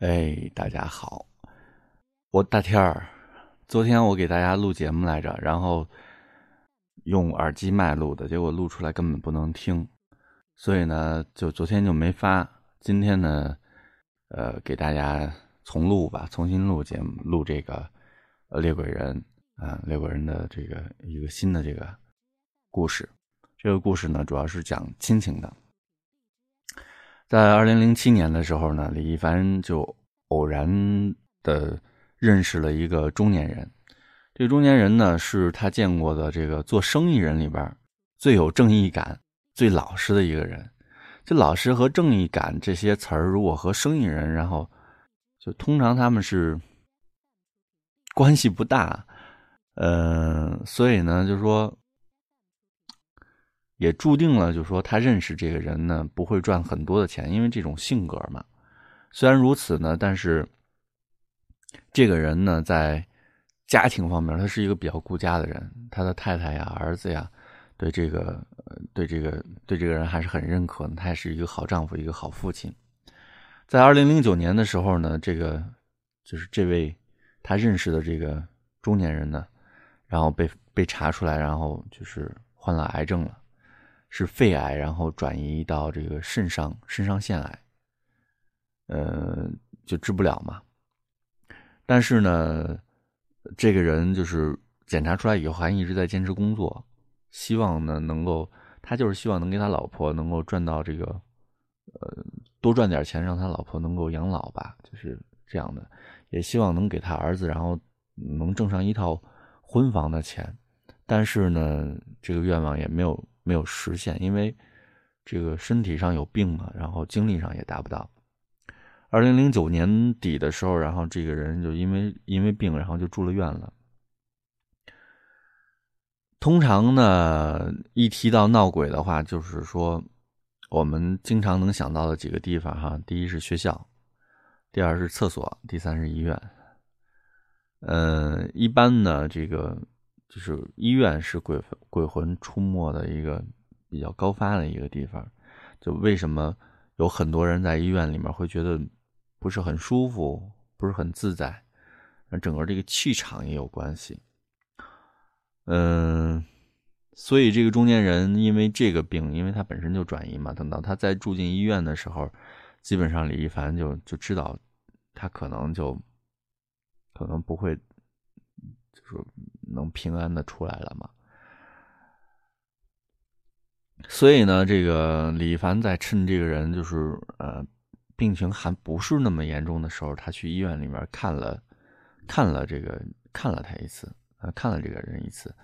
哎，大家好，我大天儿。昨天我给大家录节目来着，然后用耳机麦录的，结果录出来根本不能听，所以呢，就昨天就没发。今天呢，呃，给大家重录吧，重新录节目，录这个呃猎鬼人啊，猎鬼人的这个一个新的这个故事。这个故事呢，主要是讲亲情的。在二零零七年的时候呢，李一凡就偶然的认识了一个中年人。这个中年人呢，是他见过的这个做生意人里边最有正义感、最老实的一个人。这老实和正义感这些词儿，如果和生意人，然后就通常他们是关系不大。呃，所以呢，就是说。也注定了，就是说他认识这个人呢，不会赚很多的钱，因为这种性格嘛。虽然如此呢，但是这个人呢，在家庭方面，他是一个比较顾家的人。他的太太呀、儿子呀，对这个、对这个、对这个人还是很认可的。他也是一个好丈夫，一个好父亲。在二零零九年的时候呢，这个就是这位他认识的这个中年人呢，然后被被查出来，然后就是患了癌症了。是肺癌，然后转移到这个肾上肾上腺癌，呃，就治不了嘛。但是呢，这个人就是检查出来以后，还一直在坚持工作，希望呢能够，他就是希望能给他老婆能够赚到这个，呃，多赚点钱，让他老婆能够养老吧，就是这样的。也希望能给他儿子，然后能挣上一套婚房的钱。但是呢，这个愿望也没有。没有实现，因为这个身体上有病嘛，然后精力上也达不到。二零零九年底的时候，然后这个人就因为因为病，然后就住了院了。通常呢，一提到闹鬼的话，就是说我们经常能想到的几个地方哈，第一是学校，第二是厕所，第三是医院。嗯，一般呢，这个。就是医院是鬼鬼魂出没的一个比较高发的一个地方，就为什么有很多人在医院里面会觉得不是很舒服，不是很自在，那整个这个气场也有关系。嗯，所以这个中年人因为这个病，因为他本身就转移嘛，等到他再住进医院的时候，基本上李一凡就就知道他可能就可能不会。就是能平安的出来了嘛？所以呢，这个李凡在趁这个人就是呃病情还不是那么严重的时候，他去医院里面看了看了这个看了他一次，呃看了这个人一次，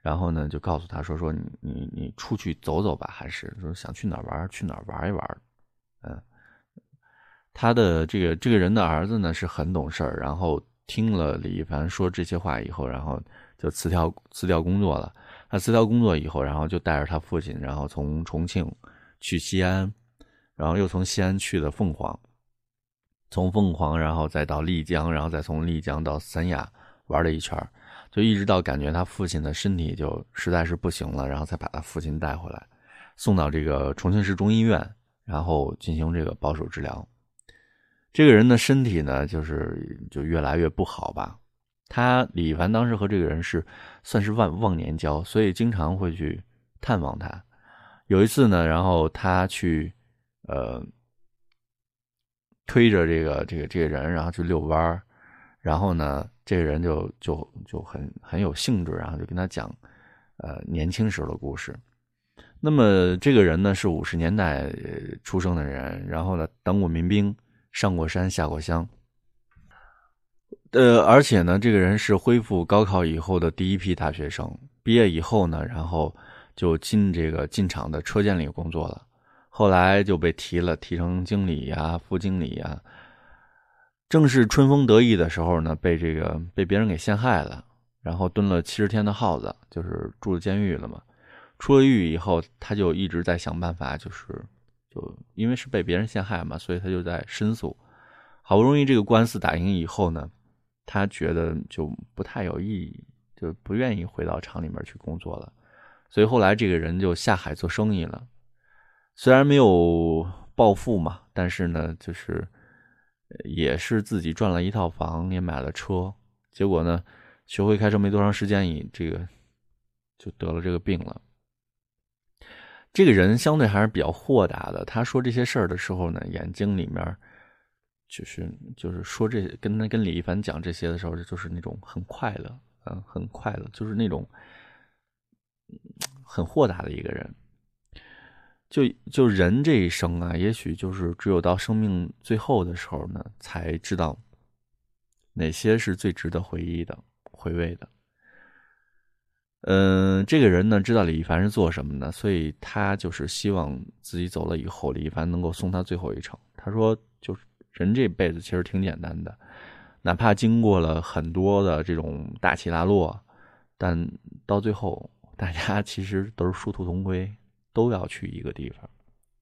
然后呢就告诉他说说你你你出去走走吧，还是说想去哪儿玩去哪儿玩一玩，嗯，他的这个这个人的儿子呢是很懂事儿，然后。听了李一凡说这些话以后，然后就辞掉辞掉工作了。他辞掉工作以后，然后就带着他父亲，然后从重庆去西安，然后又从西安去的凤凰，从凤凰然后再到丽江，然后再从丽江到三亚玩了一圈，就一直到感觉他父亲的身体就实在是不行了，然后才把他父亲带回来，送到这个重庆市中医院，然后进行这个保守治疗。这个人的身体呢，就是就越来越不好吧。他李凡当时和这个人是算是忘忘年交，所以经常会去探望他。有一次呢，然后他去呃推着这个这个这个人，然后去遛弯儿，然后呢，这个人就就就很很有兴致，然后就跟他讲呃年轻时候的故事。那么这个人呢是五十年代出生的人，然后呢当过民兵。上过山下过乡，呃，而且呢，这个人是恢复高考以后的第一批大学生。毕业以后呢，然后就进这个进厂的车间里工作了。后来就被提了，提成经理呀、副经理呀。正是春风得意的时候呢，被这个被别人给陷害了，然后蹲了七十天的耗子，就是住了监狱了嘛。出了狱以后，他就一直在想办法，就是。就因为是被别人陷害嘛，所以他就在申诉。好不容易这个官司打赢以后呢，他觉得就不太有意义，就不愿意回到厂里面去工作了。所以后来这个人就下海做生意了。虽然没有暴富嘛，但是呢，就是也是自己赚了一套房，也买了车，结果呢，学会开车没多长时间，以这个就得了这个病了。这个人相对还是比较豁达的，他说这些事儿的时候呢，眼睛里面就是就是说这跟他跟李一凡讲这些的时候，就是那种很快乐，嗯，很快乐，就是那种很豁达的一个人。就就人这一生啊，也许就是只有到生命最后的时候呢，才知道哪些是最值得回忆的、回味的。嗯，这个人呢，知道李一凡是做什么的，所以他就是希望自己走了以后，李一凡能够送他最后一程。他说，就是人这辈子其实挺简单的，哪怕经过了很多的这种大起大落，但到最后，大家其实都是殊途同归。都要去一个地方，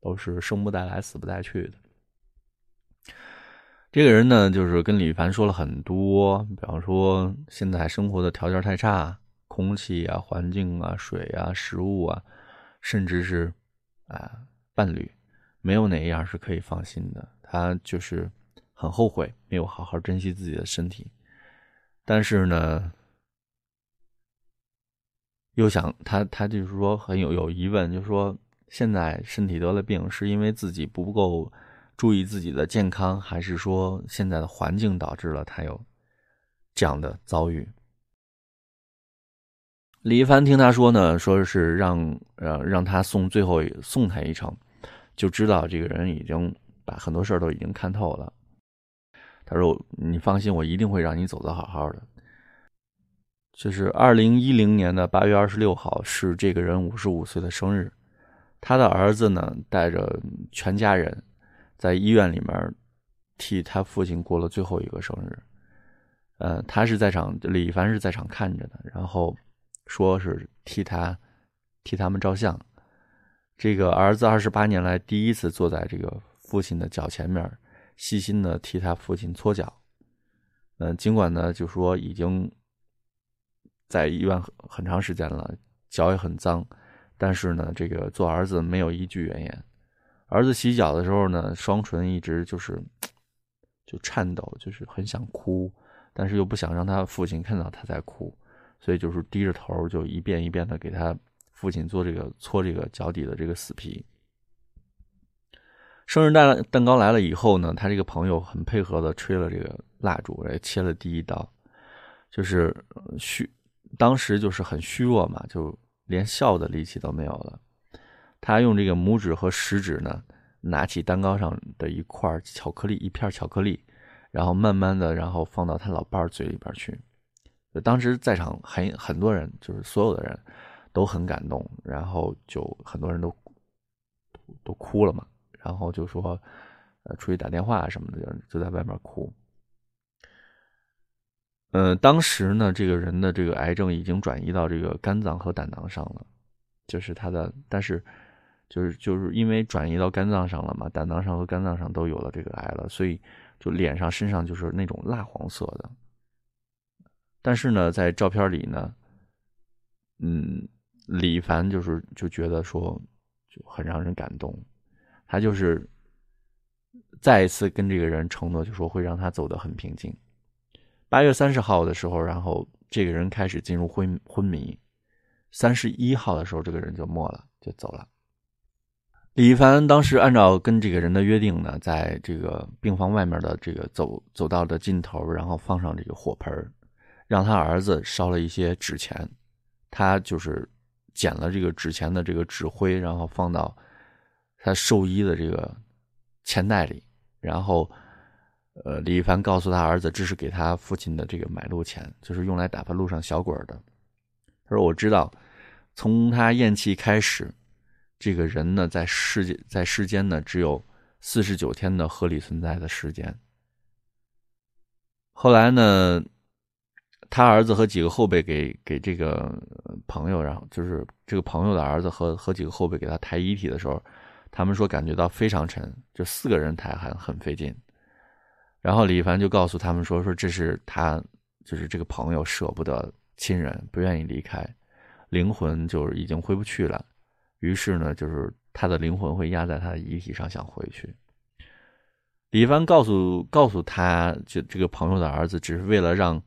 都是生不带来，死不带去的。这个人呢，就是跟李凡说了很多，比方说现在生活的条件太差，空气啊、环境啊、水啊、食物啊，甚至是啊伴侣，没有哪一样是可以放心的。他就是很后悔没有好好珍惜自己的身体，但是呢。又想他，他就是说很有有疑问，就是说现在身体得了病，是因为自己不够注意自己的健康，还是说现在的环境导致了他有这样的遭遇？李一凡听他说呢，说是让呃让他送最后送他一程，就知道这个人已经把很多事儿都已经看透了。他说：“你放心，我一定会让你走得好好的。”就是二零一零年的八月二十六号是这个人五十五岁的生日，他的儿子呢带着全家人，在医院里面替他父亲过了最后一个生日。呃，他是在场，李凡是在场看着的，然后说是替他替他们照相。这个儿子二十八年来第一次坐在这个父亲的脚前面，细心的替他父亲搓脚。嗯，尽管呢就说已经。在医院很很长时间了，脚也很脏，但是呢，这个做儿子没有一句怨言。儿子洗脚的时候呢，双唇一直就是 就颤抖，就是很想哭，但是又不想让他父亲看到他在哭，所以就是低着头，就一遍一遍的给他父亲做这个搓这个脚底的这个死皮。生日蛋蛋糕来了以后呢，他这个朋友很配合的吹了这个蜡烛，来切了第一刀，就是虚。当时就是很虚弱嘛，就连笑的力气都没有了。他用这个拇指和食指呢，拿起蛋糕上的一块巧克力，一片巧克力，然后慢慢的，然后放到他老伴儿嘴里边去。当时在场很很多人，就是所有的人都很感动，然后就很多人都都哭了嘛，然后就说，呃，出去打电话什么的，就在外面哭。呃，当时呢，这个人的这个癌症已经转移到这个肝脏和胆囊上了，就是他的，但是就是就是因为转移到肝脏上了嘛，胆囊上和肝脏上都有了这个癌了，所以就脸上、身上就是那种蜡黄色的。但是呢，在照片里呢，嗯，李凡就是就觉得说就很让人感动，他就是再一次跟这个人承诺，就说会让他走得很平静。八月三十号的时候，然后这个人开始进入昏昏迷。三十一号的时候，这个人就没了，就走了。李一凡当时按照跟这个人的约定呢，在这个病房外面的这个走走道的尽头，然后放上这个火盆，让他儿子烧了一些纸钱。他就是捡了这个纸钱的这个纸灰，然后放到他寿衣的这个钱袋里，然后。呃，李一凡告诉他儿子，这是给他父亲的这个买路钱，就是用来打发路上小鬼的。他说：“我知道，从他咽气开始，这个人呢，在世界在世间呢，只有四十九天的合理存在的时间。后来呢，他儿子和几个后辈给给这个朋友，然后就是这个朋友的儿子和和几个后辈给他抬遗体的时候，他们说感觉到非常沉，就四个人抬还很费劲。”然后李凡就告诉他们说：“说这是他，就是这个朋友舍不得亲人，不愿意离开，灵魂就是已经回不去了。于是呢，就是他的灵魂会压在他的遗体上，想回去。李一帆告诉告诉他，就这个朋友的儿子，只是为了让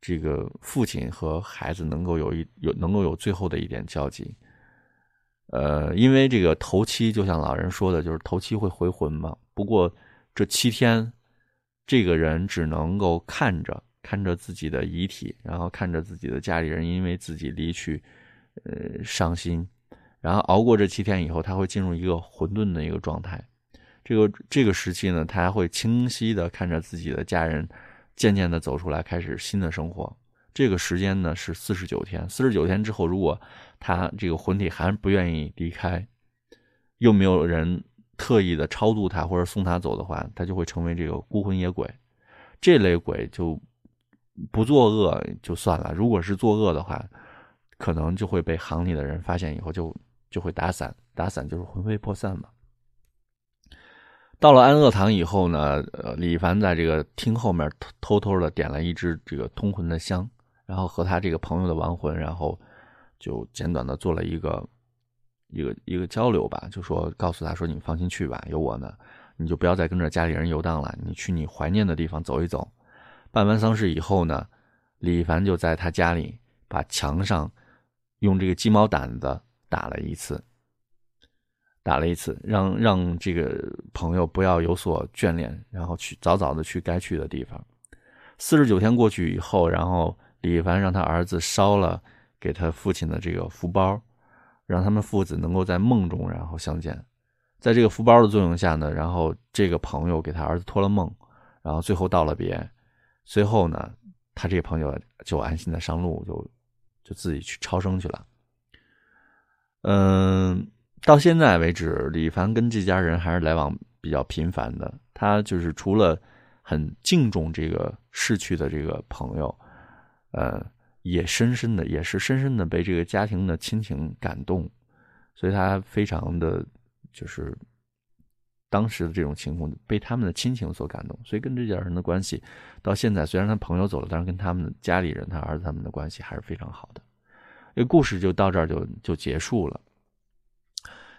这个父亲和孩子能够有一有能够有最后的一点交集。呃，因为这个头七，就像老人说的，就是头七会回魂嘛。不过这七天，这个人只能够看着看着自己的遗体，然后看着自己的家里人因为自己离去，呃，伤心。然后熬过这七天以后，他会进入一个混沌的一个状态。这个这个时期呢，他还会清晰的看着自己的家人渐渐的走出来，开始新的生活。这个时间呢是四十九天，四十九天之后，如果他这个魂体还不愿意离开，又没有人特意的超度他或者送他走的话，他就会成为这个孤魂野鬼。这类鬼就不作恶就算了，如果是作恶的话，可能就会被行里的人发现以后就就会打散，打散就是魂飞魄散嘛。到了安乐堂以后呢，呃，李凡在这个厅后面偷偷的点了一支这个通魂的香。然后和他这个朋友的亡魂，然后就简短的做了一个一个一个交流吧，就说告诉他说：“你放心去吧，有我呢，你就不要再跟着家里人游荡了，你去你怀念的地方走一走。”办完丧事以后呢，李凡就在他家里把墙上用这个鸡毛掸子打了一次，打了一次，让让这个朋友不要有所眷恋，然后去早早的去该去的地方。四十九天过去以后，然后。李凡让他儿子烧了给他父亲的这个福包，让他们父子能够在梦中然后相见。在这个福包的作用下呢，然后这个朋友给他儿子托了梦，然后最后道了别。随后呢，他这个朋友就安心的上路，就就自己去超生去了。嗯，到现在为止，李凡跟这家人还是来往比较频繁的。他就是除了很敬重这个逝去的这个朋友。呃，也深深的，也是深深的被这个家庭的亲情感动，所以他非常的，就是当时的这种情况被他们的亲情所感动，所以跟这家人的关系到现在，虽然他朋友走了，但是跟他们家里人，他儿子他们的关系还是非常好的。这故事就到这儿就就结束了，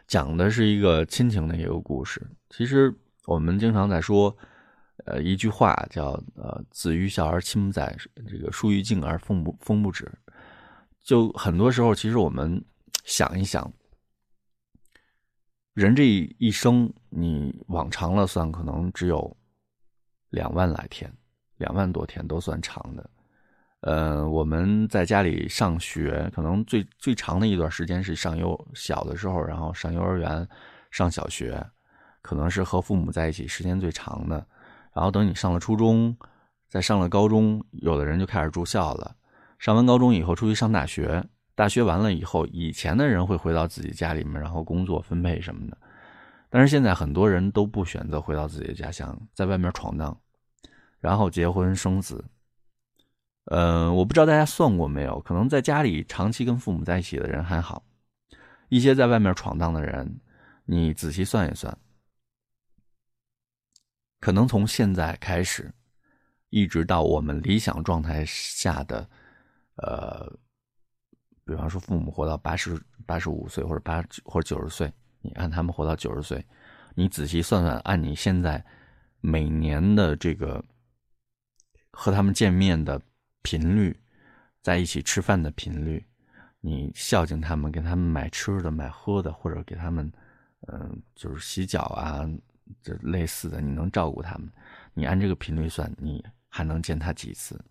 讲的是一个亲情的一个故事。其实我们经常在说。呃，一句话叫“呃，子欲孝而亲不在，这个树欲静而风不风不止”。就很多时候，其实我们想一想，人这一生，你往长了算，可能只有两万来天，两万多天都算长的。呃，我们在家里上学，可能最最长的一段时间是上幼小的时候，然后上幼儿园、上小学，可能是和父母在一起时间最长的。然后等你上了初中，再上了高中，有的人就开始住校了。上完高中以后，出去上大学。大学完了以后，以前的人会回到自己家里面，然后工作分配什么的。但是现在很多人都不选择回到自己的家乡，在外面闯荡，然后结婚生子。嗯，我不知道大家算过没有？可能在家里长期跟父母在一起的人还好，一些在外面闯荡的人，你仔细算一算。可能从现在开始，一直到我们理想状态下的，呃，比方说父母活到八十八十五岁或者八或者九十岁，你按他们活到九十岁，你仔细算算，按你现在每年的这个和他们见面的频率，在一起吃饭的频率，你孝敬他们，给他们买吃的、买喝的，或者给他们，嗯，就是洗脚啊。这类似的，你能照顾他们，你按这个频率算，你还能见他几次？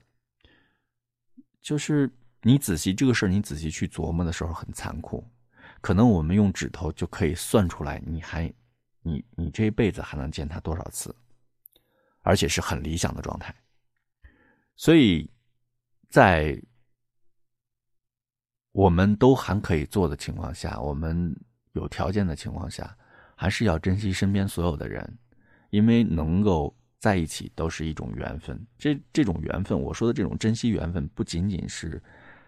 就是你仔细这个事儿，你仔细去琢磨的时候很残酷，可能我们用指头就可以算出来，你还你你这一辈子还能见他多少次，而且是很理想的状态。所以，在我们都还可以做的情况下，我们有条件的情况下。还是要珍惜身边所有的人，因为能够在一起都是一种缘分。这这种缘分，我说的这种珍惜缘分，不仅仅是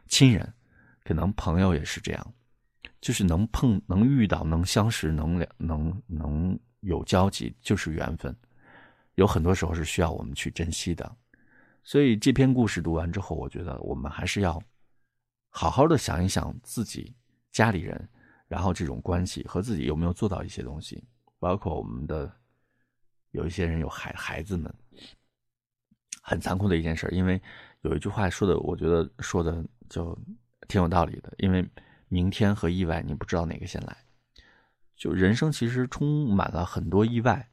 亲人，可能朋友也是这样，就是能碰、能遇到、能相识、能能能有交集，就是缘分。有很多时候是需要我们去珍惜的。所以这篇故事读完之后，我觉得我们还是要好好的想一想自己家里人。然后这种关系和自己有没有做到一些东西，包括我们的有一些人有孩孩子们，很残酷的一件事。因为有一句话说的，我觉得说的就挺有道理的。因为明天和意外，你不知道哪个先来。就人生其实充满了很多意外，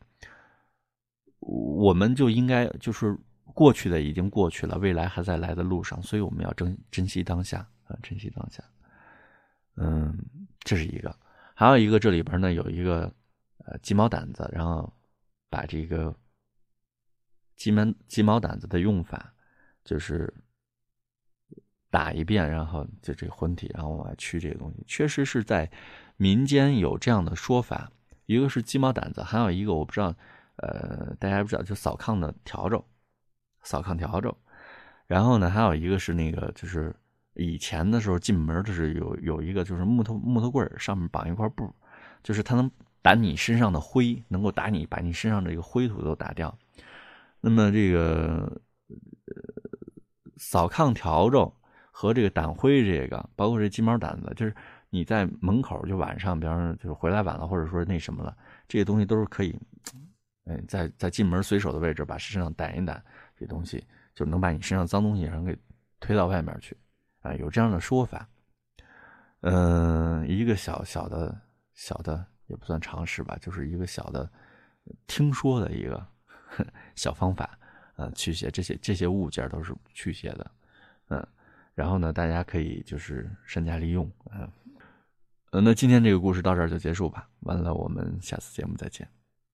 我们就应该就是过去的已经过去了，未来还在来的路上，所以我们要珍珍惜当下啊，珍惜当下。嗯，这是一个，还有一个这里边呢有一个呃鸡毛掸子，然后把这个鸡毛鸡毛掸子的用法就是打一遍，然后就这个魂体，然后往外驱这个东西，确实是在。民间有这样的说法，一个是鸡毛掸子，还有一个我不知道，呃，大家不知道，就扫炕的笤帚，扫炕笤帚。然后呢，还有一个是那个，就是以前的时候进门就是有有一个就是木头木头棍上面绑一块布，就是它能打你身上的灰，能够打你把你身上这个灰土都打掉。那么这个扫炕笤帚和这个掸灰这个，包括这鸡毛掸子，就是。你在门口就晚上，比方就是回来晚了，或者说那什么了，这些东西都是可以，嗯，在在进门随手的位置把身上掸一掸，这东西就能把你身上脏东西然后给推到外面去，啊，有这样的说法。嗯，一个小小的小的也不算常识吧，就是一个小的听说的一个小方法，呃，驱邪这些这些物件都是驱邪的，嗯，然后呢，大家可以就是善加利用，嗯。呃，那今天这个故事到这儿就结束吧。完了，我们下次节目再见。